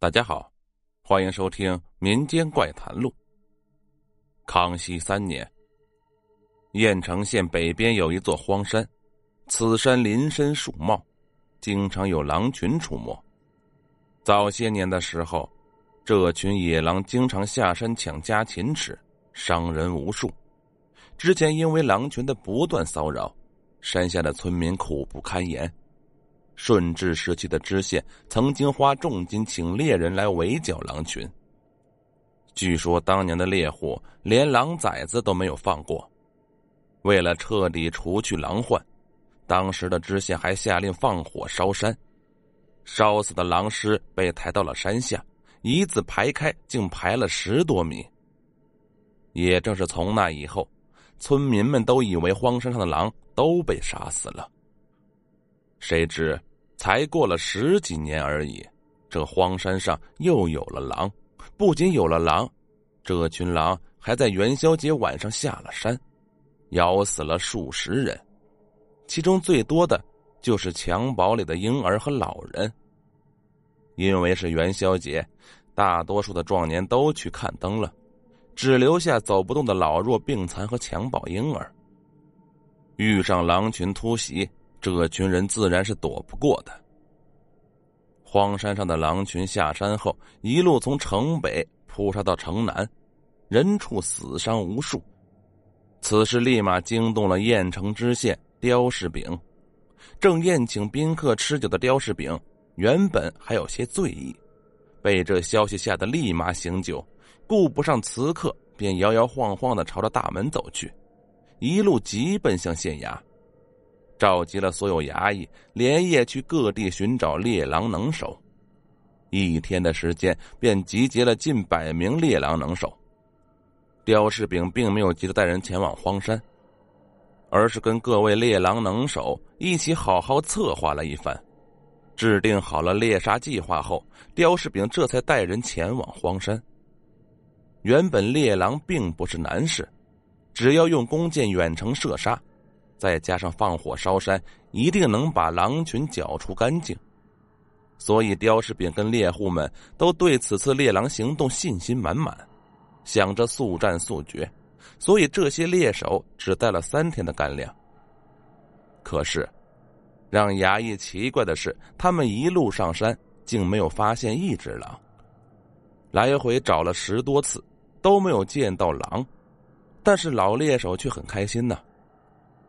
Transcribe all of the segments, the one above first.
大家好，欢迎收听《民间怪谈录》。康熙三年，郾城县北边有一座荒山，此山林深树茂，经常有狼群出没。早些年的时候，这群野狼经常下山抢家禽吃，伤人无数。之前因为狼群的不断骚扰，山下的村民苦不堪言。顺治时期的知县曾经花重金请猎人来围剿狼群。据说当年的猎户连狼崽子都没有放过。为了彻底除去狼患，当时的知县还下令放火烧山，烧死的狼尸被抬到了山下，一字排开，竟排了十多米。也正是从那以后，村民们都以为荒山上的狼都被杀死了。谁知。才过了十几年而已，这荒山上又有了狼。不仅有了狼，这群狼还在元宵节晚上下了山，咬死了数十人，其中最多的就是襁褓里的婴儿和老人。因为是元宵节，大多数的壮年都去看灯了，只留下走不动的老弱病残和襁褓婴儿。遇上狼群突袭。这群人自然是躲不过的。荒山上的狼群下山后，一路从城北扑杀到城南，人畜死伤无数。此事立马惊动了燕城知县刁士炳。正宴请宾客吃酒的刁士炳，原本还有些醉意，被这消息吓得立马醒酒，顾不上辞客，便摇摇晃晃的朝着大门走去，一路急奔向县衙。召集了所有衙役，连夜去各地寻找猎狼能手。一天的时间，便集结了近百名猎狼能手。刁世炳并没有急着带人前往荒山，而是跟各位猎狼能手一起好好策划了一番，制定好了猎杀计划后，刁世炳这才带人前往荒山。原本猎狼并不是难事，只要用弓箭远程射杀。再加上放火烧山，一定能把狼群剿除干净。所以刁世炳跟猎户们都对此次猎狼行动信心满满，想着速战速决。所以这些猎手只带了三天的干粮。可是，让衙役奇怪的是，他们一路上山竟没有发现一只狼。来回找了十多次，都没有见到狼，但是老猎手却很开心呢。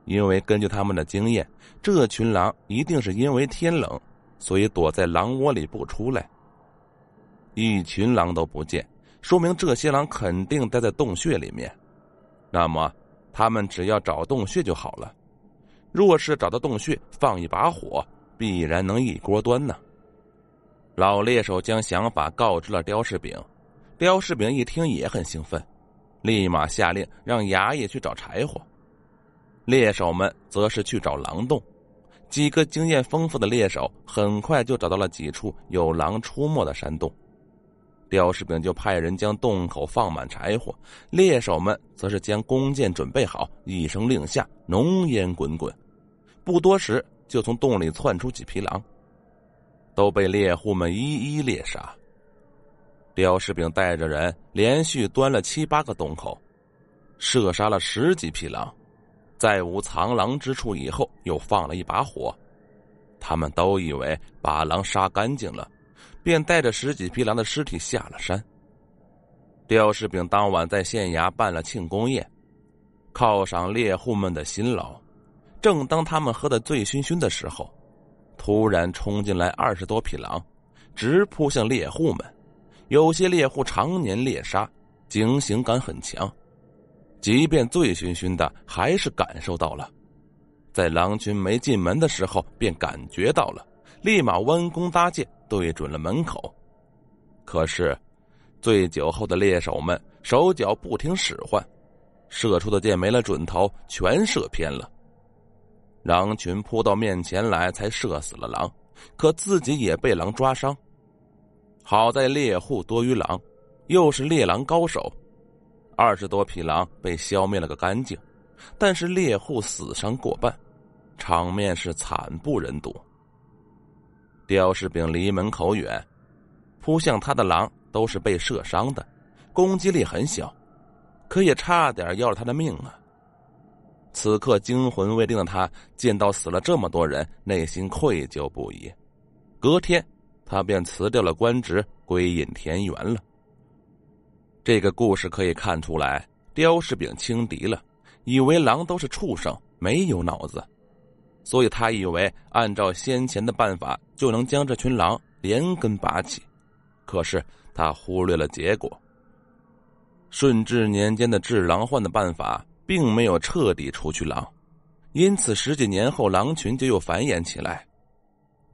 因为根据他们的经验，这群狼一定是因为天冷，所以躲在狼窝里不出来。一群狼都不见，说明这些狼肯定待在洞穴里面。那么，他们只要找洞穴就好了。若是找到洞穴，放一把火，必然能一锅端呢。老猎手将想法告知了刁士炳，刁士炳一听也很兴奋，立马下令让衙役去找柴火。猎手们则是去找狼洞，几个经验丰富的猎手很快就找到了几处有狼出没的山洞。刁士炳就派人将洞口放满柴火，猎手们则是将弓箭准备好，一声令下，浓烟滚滚，不多时就从洞里窜出几匹狼，都被猎户们一一猎杀。刁士炳带着人连续端了七八个洞口，射杀了十几匹狼。再无藏狼之处，以后又放了一把火，他们都以为把狼杀干净了，便带着十几匹狼的尸体下了山。刁世炳当晚在县衙办了庆功宴，犒赏猎户们的辛劳。正当他们喝得醉醺醺的时候，突然冲进来二十多匹狼，直扑向猎户们。有些猎户常年猎杀，警醒感很强。即便醉醺醺的，还是感受到了，在狼群没进门的时候便感觉到了，立马弯弓搭箭，对准了门口。可是，醉酒后的猎手们手脚不听使唤，射出的箭没了准头，全射偏了。狼群扑到面前来，才射死了狼，可自己也被狼抓伤。好在猎户多于狼，又是猎狼高手。二十多匹狼被消灭了个干净，但是猎户死伤过半，场面是惨不忍睹。刁士炳离门口远，扑向他的狼都是被射伤的，攻击力很小，可也差点要了他的命啊！此刻惊魂未定的他见到死了这么多人，内心愧疚不已。隔天，他便辞掉了官职，归隐田园了。这个故事可以看出来，刁世炳轻敌了，以为狼都是畜生，没有脑子，所以他以为按照先前的办法就能将这群狼连根拔起。可是他忽略了结果。顺治年间的治狼患的办法。并没有彻底除去狼，因此十几年后狼群就又繁衍起来，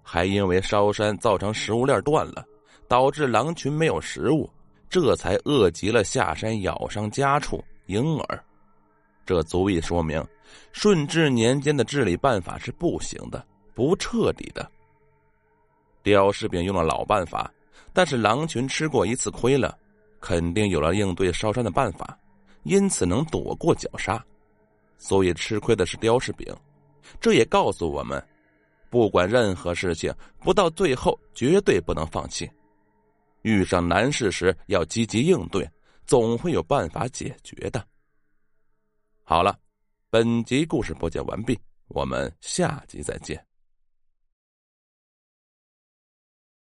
还因为烧山造成食物链断了，导致狼群没有食物，这才饿极了下山咬伤家畜婴儿。这足以说明顺治年间的治理办法是不行的、不彻底的。刁士炳用了老办法，但是狼群吃过一次亏了，肯定有了应对烧山的办法。因此能躲过绞杀，所以吃亏的是雕士饼。这也告诉我们，不管任何事情，不到最后绝对不能放弃。遇上难事时要积极应对，总会有办法解决的。好了，本集故事播讲完毕，我们下集再见。